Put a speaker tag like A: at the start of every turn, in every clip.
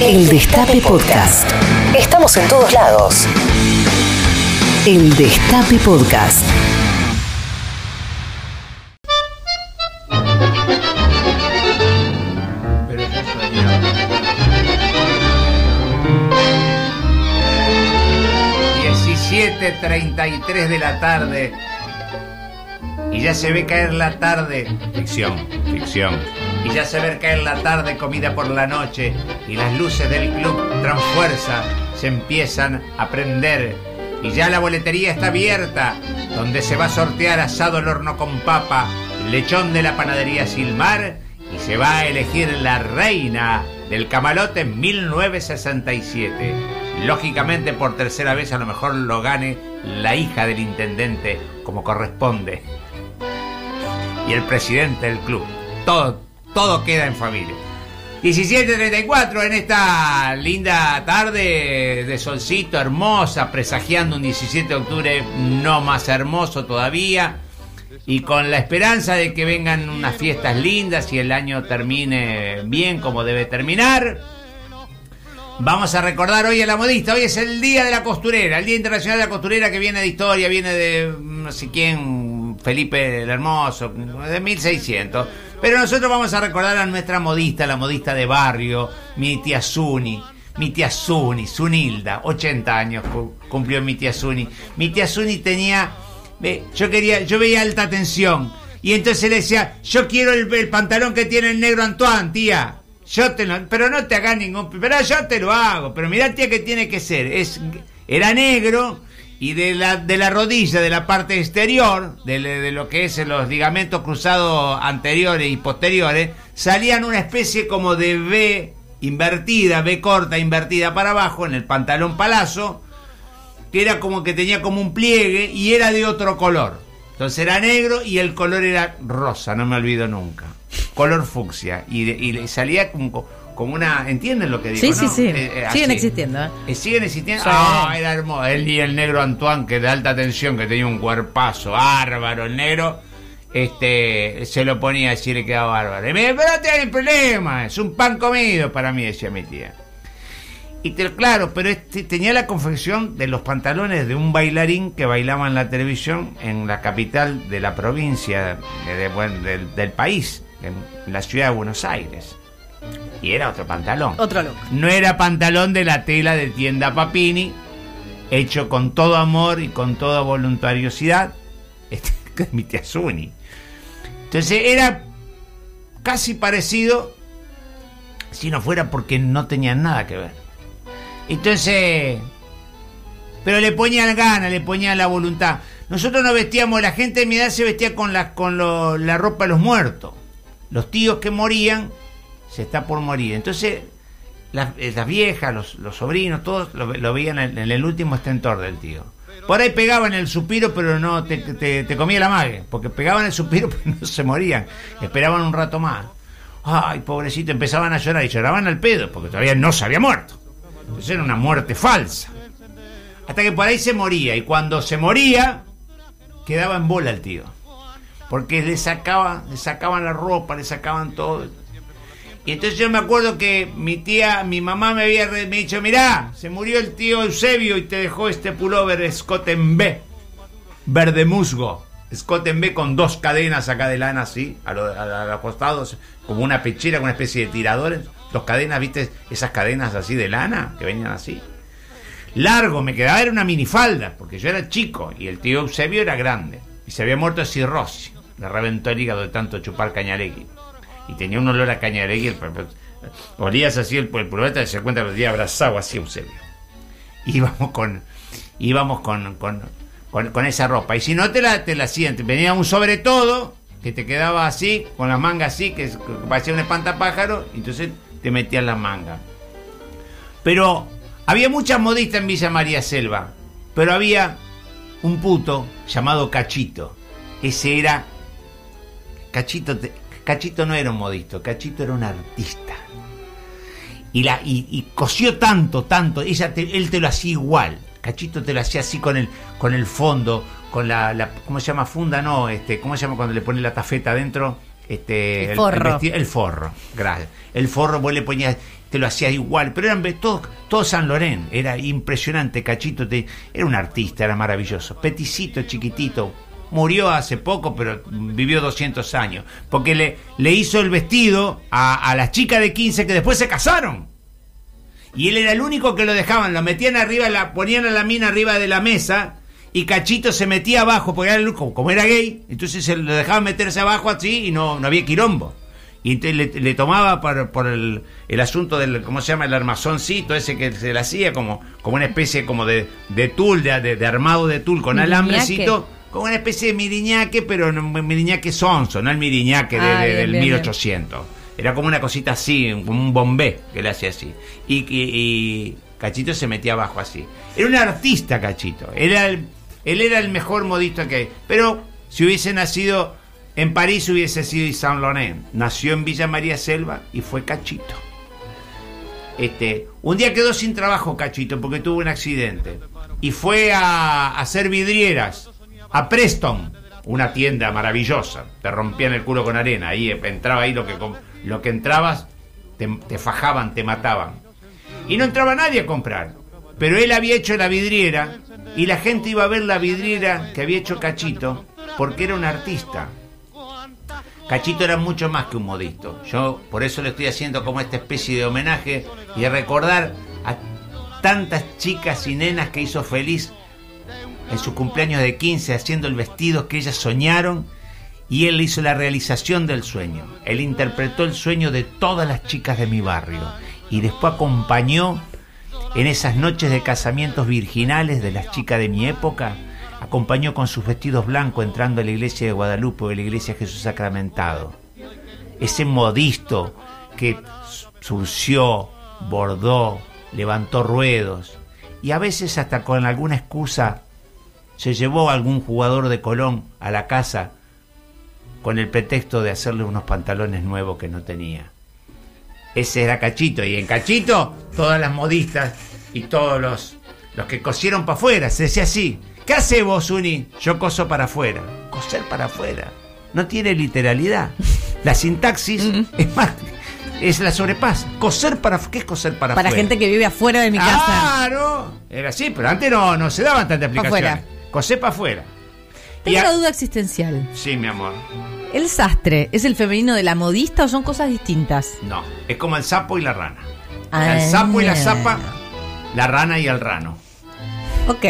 A: El Destape Podcast. Estamos en todos lados. El Destape Podcast.
B: Pero yo soñaba. 17.33 de la tarde. Y ya se ve caer la tarde. Ficción, ficción. Y ya se ve caer la tarde, comida por la noche. Y las luces del club Transfuerza se empiezan a prender. Y ya la boletería está abierta, donde se va a sortear asado al horno con papa, lechón de la panadería Silmar y se va a elegir la reina del camalote en 1967. Lógicamente por tercera vez a lo mejor lo gane la hija del intendente como corresponde. Y el presidente del club. Todo, todo queda en familia. 17.34 en esta linda tarde de solcito hermosa, presagiando un 17 de octubre no más hermoso todavía y con la esperanza de que vengan unas fiestas lindas y el año termine bien como debe terminar. Vamos a recordar hoy a la modista, hoy es el Día de la Costurera, el Día Internacional de la Costurera que viene de historia, viene de no sé quién, Felipe el Hermoso, de 1600. Pero nosotros vamos a recordar a nuestra modista, la modista de barrio, mi tía Zuni. Mi tía Zuni, Zunilda, 80 años cu- cumplió mi tía Zuni. Mi tía Zuni tenía yo quería, yo veía alta tensión. Y entonces le decía, yo quiero el, pantalón que tiene el negro Antoine, tía. Yo te lo, pero no te hagas ningún, pero yo te lo hago. Pero mirá, tía, que tiene que ser. Es, era negro y de la, de la rodilla, de la parte exterior, de, lo que es los ligamentos cruzados anteriores y posteriores, salían una especie como de V invertida, V corta invertida para abajo en el pantalón palazo que era como que tenía como un pliegue y era de otro color. Entonces era negro y el color era rosa, no me olvido nunca. Color fucsia. Y, de- y salía como, como una... ¿Entienden lo que digo?
C: Sí, sí,
B: no?
C: sí.
B: Eh, eh,
C: Siguen existiendo. ¿eh?
B: Eh, ¿Siguen existiendo?
C: Sí.
B: Ah, era hermoso. Él y el negro Antoine, que de alta tensión, que tenía un cuerpazo bárbaro, el negro, este, se lo ponía así, le quedaba bárbaro. Y me pero no tiene problema, es un pan comido para mí, decía mi tía. Y te- claro, pero este, tenía la confección de los pantalones de un bailarín que bailaba en la televisión en la capital de la provincia de- de- bueno, del, del país, en la ciudad de Buenos Aires. Y era otro pantalón.
C: Otro look.
B: No era pantalón de la tela de tienda Papini, hecho con todo amor y con toda voluntariosidad, este, es mi tía Zuni. Entonces era casi parecido si no fuera porque no tenían nada que ver. Entonces, pero le ponían ganas, le ponían la voluntad. Nosotros nos vestíamos, la gente de mi edad se vestía con la, con lo- la ropa de los muertos. Los tíos que morían, se está por morir. Entonces, las, eh, viejas, los, sobrinos, todos lo, veían en, el último estentor del tío. Por ahí pegaban el suspiro, pero no te, te- comía la mague, porque pegaban el suspiro, pero no se morían. Esperaban un rato más. Ay, pobrecito, empezaban a llorar y lloraban al pedo, porque todavía no se había muerto. Entonces era una muerte falsa. Hasta que por ahí se moría, y cuando se moría, quedaba en bola el tío. Porque le sacaba, le sacaban la ropa, le sacaban todo. Y entonces yo me acuerdo que mi tía, mi mamá me había me dicho, mirá, se murió el tío Eusebio y te dejó este pullover Scott en B, verde musgo. Scott B con dos cadenas acá de lana así, a, lo- a- a los costados, como una pechera, con una especie de tiradores. Dos cadenas, ¿viste? Esas cadenas así de lana que venían así. Largo, me quedaba, era una minifalda, porque yo era chico y el tío Eusebio era grande. Y se había muerto de cirrosis. Le reventó el hígado de tanto chupar cañaregui. Y tenía un olor a el- el- Olías así el, el pulvete, se cuenta los días abrazado así Eusebio. Íbamos con, íbamos con, con, con, esa ropa. Y si no te la, te la hacían, venía un sobre todo que te quedaba así, con las mangas así, que, parecía un espantapájaro, y entonces te metían las mangas. Pero había muchas modistas en Villa María Selva, pero había un puto llamado Cachito. Ese era. Cachito, Cachito no era un modisto, Cachito era un artista. Y, la, y, y cosió tanto, tanto, ella te- él te lo hacía igual. Cachito te lo hacía así con el, con el fondo, con la, la- ¿cómo se llama? Funda, no, este, ¿cómo se llama cuando le pone la tafeta adentro? Este,
C: El forro.
B: vesti- el forro, gracias. El forro vos le ponías, te lo hacía igual, pero eran todo, todo San Loren, era impresionante, Cachito, te, era un artista, era maravilloso, peticito, chiquitito, murió hace poco, pero vivió 200 años, porque le, le hizo el vestido a, a las chicas de 15 que después se casaron. Y él era el único que lo dejaban, lo metían arriba, la, ponían a la mina arriba de la mesa y Cachito se metía abajo, porque era el, como, como era gay, entonces se lo dejaban meterse abajo así y no, no había quirombo. Y entonces le, le tomaba por, por el, el, asunto del, ¿cómo se llama? El armazoncito ese que se le hacía como, como una especie como de, de tul, de, de, de armado de tul con alambrecito como una especie de miriñaque, pero no, miriñaque sonso, no el miriñaque de,
C: Ah,
B: de- del
C: bien,
B: 1800. Era como una cosita así, como un bombé que le hacía así. Y, y- y Cachito se metía abajo así. Era un artista, Cachito. Era el- él era el mejor modista que hay. Pero si hubiese nacido en París, hubiese sido Saint Laurent. Nació en Villa María Selva y fue Cachito. Este, un día quedó sin trabajo Cachito porque tuvo un accidente y fue a, a hacer vidrieras a Preston, una tienda maravillosa. Te rompían el culo con arena, ahí entraba ahí lo que lo que entrabas te, te fajaban, te mataban. Y no entraba nadie a comprar. Pero él había hecho la vidriera y la gente iba a ver la vidriera que había hecho Cachito porque era un artista. Cachito era mucho más que un modisto. Yo por eso le estoy haciendo como esta especie de homenaje y de recordar a tantas chicas y nenas que hizo feliz en su cumpleaños de 15 haciendo el vestido que ellas soñaron y él hizo la realización del sueño. Él interpretó el sueño de todas las chicas de mi barrio y después acompañó en esas noches de casamientos virginales de las chicas de mi época, acompañó con sus vestidos blancos entrando a la iglesia de Guadalupe o a la iglesia de Jesús Sacramentado. Ese modisto que surció, bordó, levantó ruedos y a veces hasta con alguna excusa se llevó a algún jugador de Colón a la casa con el pretexto de hacerle unos pantalones nuevos que no tenía. Ese era Cachito. Y en Cachito, todas las modistas y todos los, los que cosieron para afuera. Se decía así. ¿Qué hace vos, Uni? Yo coso para afuera. Coser para afuera. No tiene literalidad. La sintaxis es más. Es la sobrepasa. Coser para ¿Qué es coser para,
C: Para
B: afuera?
C: gente que vive afuera de mi casa.
B: Claro. Era así, pero antes no, no se daban tantas aplicaciones.
C: afuera.
B: Afuera. Y
C: Tengo una duda existencial.
B: Sí, mi amor.
C: ¿El sastre es el femenino de la modista o son cosas distintas?
B: No. Es como el sapo y la rana.
C: Ah.
B: El sapo y la zapa, la rana y el rano.
C: Ok.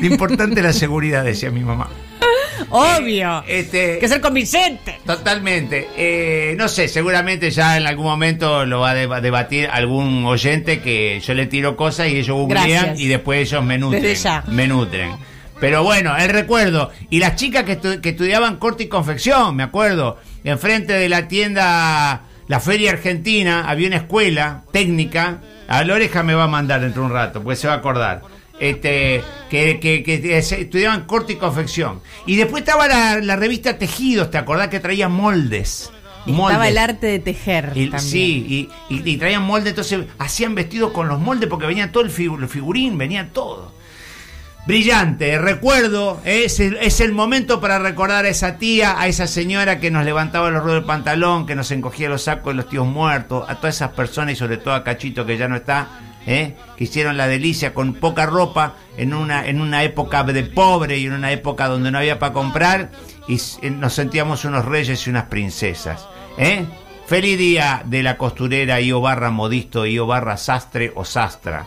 B: Lo importante es la seguridad, decía mi mamá.
C: Obvio.
B: Este,
C: Hay que ser convincente.
B: Totalmente. Eh, no sé, seguramente ya en algún momento lo va a deba- debatir algún oyente que yo le tiro cosas y ellos googlean y después ellos me nutren. Me nutren. Pero bueno, el recuerdo. Y las chicas que, estu- que estudiaban corte y confección, me acuerdo. Enfrente de la tienda, la Feria Argentina, había una escuela técnica. A la oreja me va a mandar dentro de un rato, pues se va a acordar. Este, que, que- que estudiaban corte y confección. Y después estaba la, la revista Tejidos, ¿te acordás que traía moldes?
C: Y estaba el arte de tejer
B: Y-
C: también.
B: sí, y, y- y traían moldes, entonces hacían vestidos con los moldes porque venía todo el, el figurín, venía todo. Brillante, recuerdo, es el, es el momento para recordar a esa tía, a esa señora que nos levantaba los ruedos del pantalón, que nos encogía los sacos de los tíos muertos, a todas esas personas y sobre todo a Cachito que ya no está, ¿eh? que hicieron la delicia con poca ropa en una, en una época de pobre y en una época donde no había para comprar y eh, nos sentíamos unos reyes y unas princesas. ¿eh? Feliz día de la costurera Io barra modisto, Io barra sastre o sastra.